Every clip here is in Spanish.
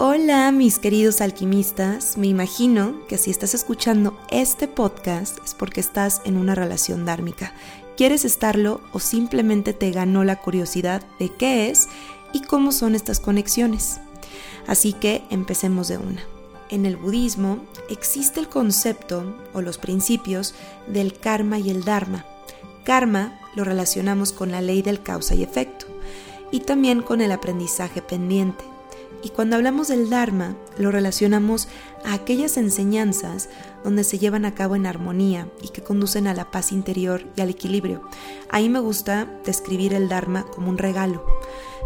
Hola mis queridos alquimistas, me imagino que si estás escuchando este podcast es porque estás en una relación dármica. ¿Quieres estarlo o simplemente te ganó la curiosidad de qué es y cómo son estas conexiones? Así que empecemos de una. En el budismo existe el concepto o los principios del karma y el dharma. Karma lo relacionamos con la ley del causa y efecto y también con el aprendizaje pendiente y cuando hablamos del Dharma, lo relacionamos a aquellas enseñanzas donde se llevan a cabo en armonía y que conducen a la paz interior y al equilibrio. Ahí me gusta describir el Dharma como un regalo.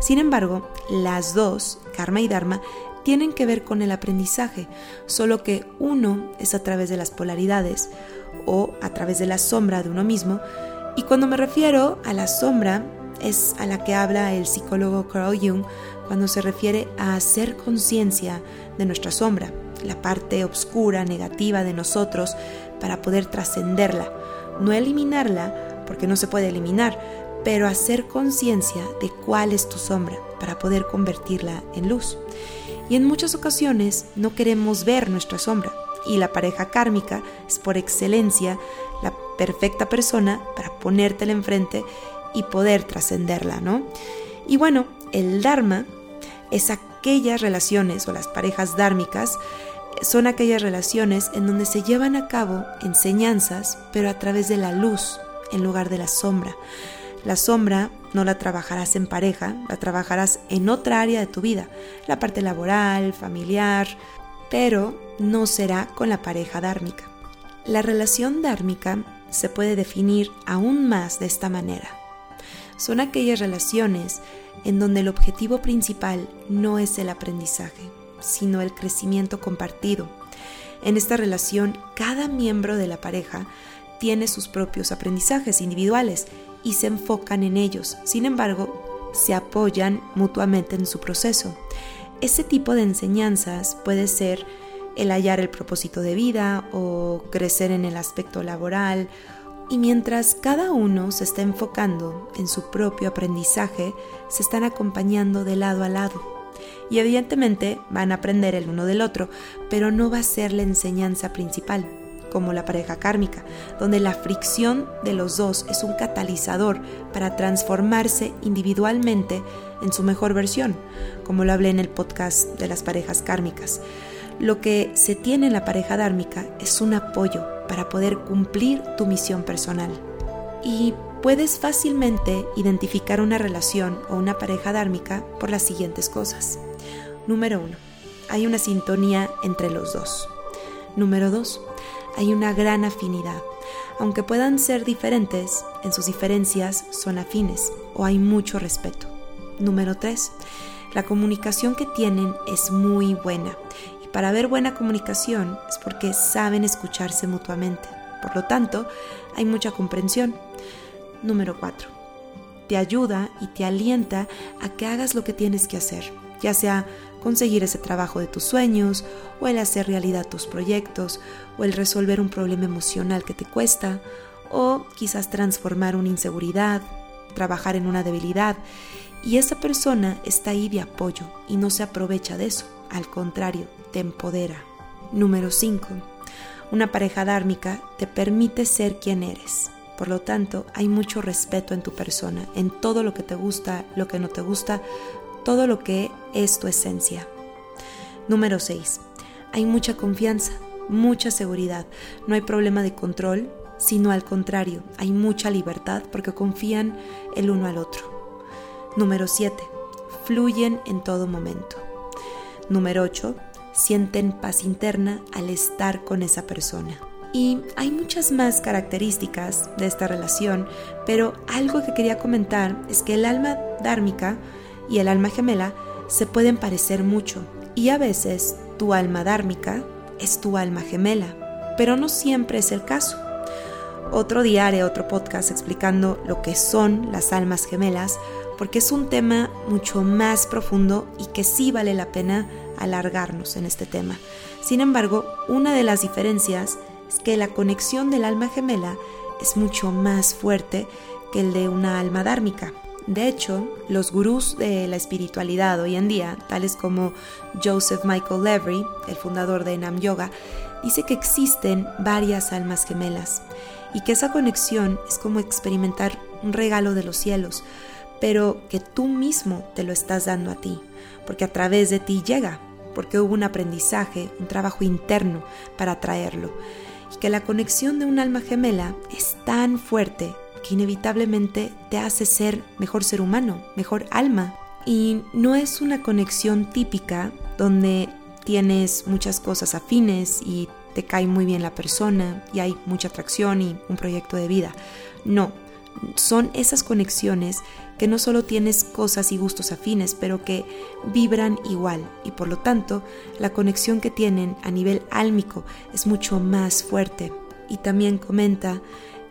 Sin embargo, las dos, Karma y Dharma, tienen que ver con el aprendizaje, solo que uno es a través de las polaridades o a través de la sombra de uno mismo, y cuando me refiero a la sombra es a la que habla el psicólogo Carl Jung cuando se refiere a hacer conciencia de nuestra sombra, la parte oscura, negativa de nosotros, para poder trascenderla. No eliminarla, porque no se puede eliminar, pero hacer conciencia de cuál es tu sombra, para poder convertirla en luz. Y en muchas ocasiones no queremos ver nuestra sombra, y la pareja kármica es por excelencia la perfecta persona para ponértela enfrente y poder trascenderla, ¿no? Y bueno, el Dharma es aquellas relaciones o las parejas dármicas son aquellas relaciones en donde se llevan a cabo enseñanzas, pero a través de la luz en lugar de la sombra. La sombra no la trabajarás en pareja, la trabajarás en otra área de tu vida, la parte laboral, familiar, pero no será con la pareja dármica. La relación dármica se puede definir aún más de esta manera. Son aquellas relaciones en donde el objetivo principal no es el aprendizaje, sino el crecimiento compartido. En esta relación, cada miembro de la pareja tiene sus propios aprendizajes individuales y se enfocan en ellos. Sin embargo, se apoyan mutuamente en su proceso. Ese tipo de enseñanzas puede ser el hallar el propósito de vida o crecer en el aspecto laboral y mientras cada uno se está enfocando en su propio aprendizaje, se están acompañando de lado a lado. Y evidentemente van a aprender el uno del otro, pero no va a ser la enseñanza principal, como la pareja kármica, donde la fricción de los dos es un catalizador para transformarse individualmente en su mejor versión, como lo hablé en el podcast de las parejas kármicas. Lo que se tiene en la pareja dármica es un apoyo para poder cumplir tu misión personal. Y puedes fácilmente identificar una relación o una pareja dármica por las siguientes cosas. Número uno, hay una sintonía entre los dos. Número dos, hay una gran afinidad. Aunque puedan ser diferentes, en sus diferencias son afines o hay mucho respeto. Número tres, la comunicación que tienen es muy buena para haber buena comunicación es porque saben escucharse mutuamente. Por lo tanto, hay mucha comprensión. Número 4. Te ayuda y te alienta a que hagas lo que tienes que hacer, ya sea conseguir ese trabajo de tus sueños, o el hacer realidad tus proyectos, o el resolver un problema emocional que te cuesta, o quizás transformar una inseguridad, trabajar en una debilidad. Y esa persona está ahí de apoyo y no se aprovecha de eso. Al contrario, te empodera. Número 5. Una pareja dármica te permite ser quien eres. Por lo tanto, hay mucho respeto en tu persona, en todo lo que te gusta, lo que no te gusta, todo lo que es tu esencia. Número 6. Hay mucha confianza, mucha seguridad. No hay problema de control, sino al contrario, hay mucha libertad porque confían el uno al otro. Número 7. Fluyen en todo momento. Número 8 sienten paz interna al estar con esa persona. Y hay muchas más características de esta relación, pero algo que quería comentar es que el alma dármica y el alma gemela se pueden parecer mucho y a veces tu alma dármica es tu alma gemela, pero no siempre es el caso. Otro haré otro podcast explicando lo que son las almas gemelas, porque es un tema mucho más profundo y que sí vale la pena alargarnos en este tema. Sin embargo, una de las diferencias es que la conexión del alma gemela es mucho más fuerte que el de una alma dármica. De hecho, los gurús de la espiritualidad hoy en día, tales como Joseph Michael Levry, el fundador de Nam Yoga, dice que existen varias almas gemelas y que esa conexión es como experimentar un regalo de los cielos, pero que tú mismo te lo estás dando a ti, porque a través de ti llega, porque hubo un aprendizaje, un trabajo interno para traerlo, y que la conexión de un alma gemela es tan fuerte que inevitablemente te hace ser mejor ser humano, mejor alma. Y no es una conexión típica donde tienes muchas cosas afines y te cae muy bien la persona y hay mucha atracción y un proyecto de vida. No, son esas conexiones que no solo tienes cosas y gustos afines, pero que vibran igual y por lo tanto la conexión que tienen a nivel álmico es mucho más fuerte. Y también comenta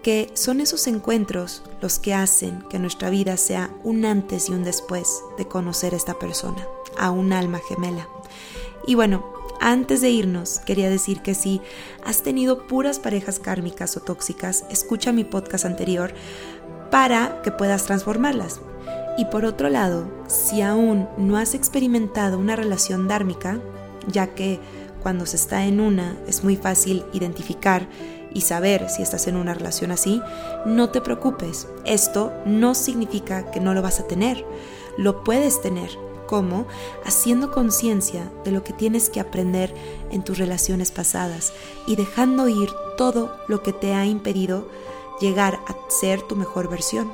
que son esos encuentros los que hacen que nuestra vida sea un antes y un después de conocer a esta persona, a un alma gemela. Y bueno, antes de irnos, quería decir que si has tenido puras parejas kármicas o tóxicas, escucha mi podcast anterior para que puedas transformarlas. Y por otro lado, si aún no has experimentado una relación dármica, ya que cuando se está en una es muy fácil identificar y saber si estás en una relación así, no te preocupes. Esto no significa que no lo vas a tener. Lo puedes tener. ¿Cómo? Haciendo conciencia de lo que tienes que aprender en tus relaciones pasadas y dejando ir todo lo que te ha impedido llegar a ser tu mejor versión.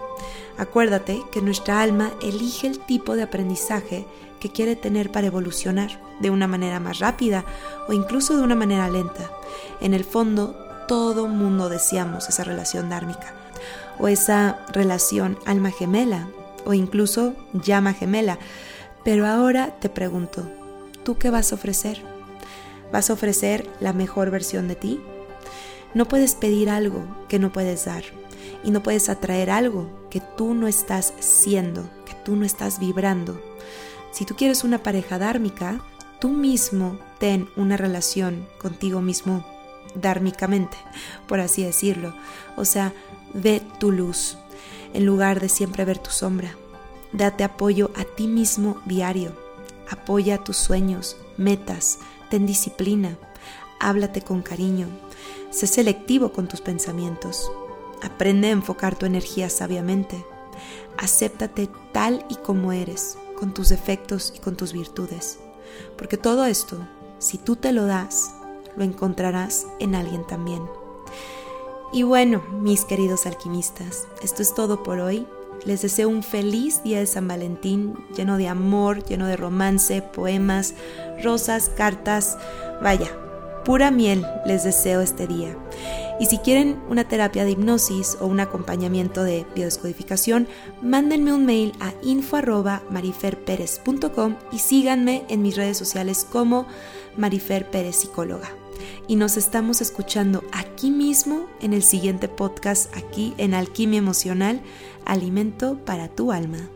Acuérdate que nuestra alma elige el tipo de aprendizaje que quiere tener para evolucionar de una manera más rápida o incluso de una manera lenta. En el fondo, todo mundo deseamos esa relación dármica o esa relación alma gemela o incluso llama gemela. Pero ahora te pregunto, ¿tú qué vas a ofrecer? ¿Vas a ofrecer la mejor versión de ti? No puedes pedir algo que no puedes dar y no puedes atraer algo que tú no estás siendo, que tú no estás vibrando. Si tú quieres una pareja dármica, tú mismo ten una relación contigo mismo dármicamente, por así decirlo. O sea, ve tu luz en lugar de siempre ver tu sombra. Date apoyo a ti mismo diario. Apoya tus sueños, metas, ten disciplina. Háblate con cariño. Sé selectivo con tus pensamientos. Aprende a enfocar tu energía sabiamente. Acéptate tal y como eres, con tus defectos y con tus virtudes. Porque todo esto, si tú te lo das, lo encontrarás en alguien también. Y bueno, mis queridos alquimistas, esto es todo por hoy. Les deseo un feliz día de San Valentín, lleno de amor, lleno de romance, poemas, rosas, cartas, vaya, pura miel les deseo este día. Y si quieren una terapia de hipnosis o un acompañamiento de biodescodificación, mándenme un mail a info@mariferperez.com y síganme en mis redes sociales como Marifer Pérez Psicóloga. Y nos estamos escuchando aquí mismo en el siguiente podcast, aquí en Alquimia Emocional, Alimento para tu Alma.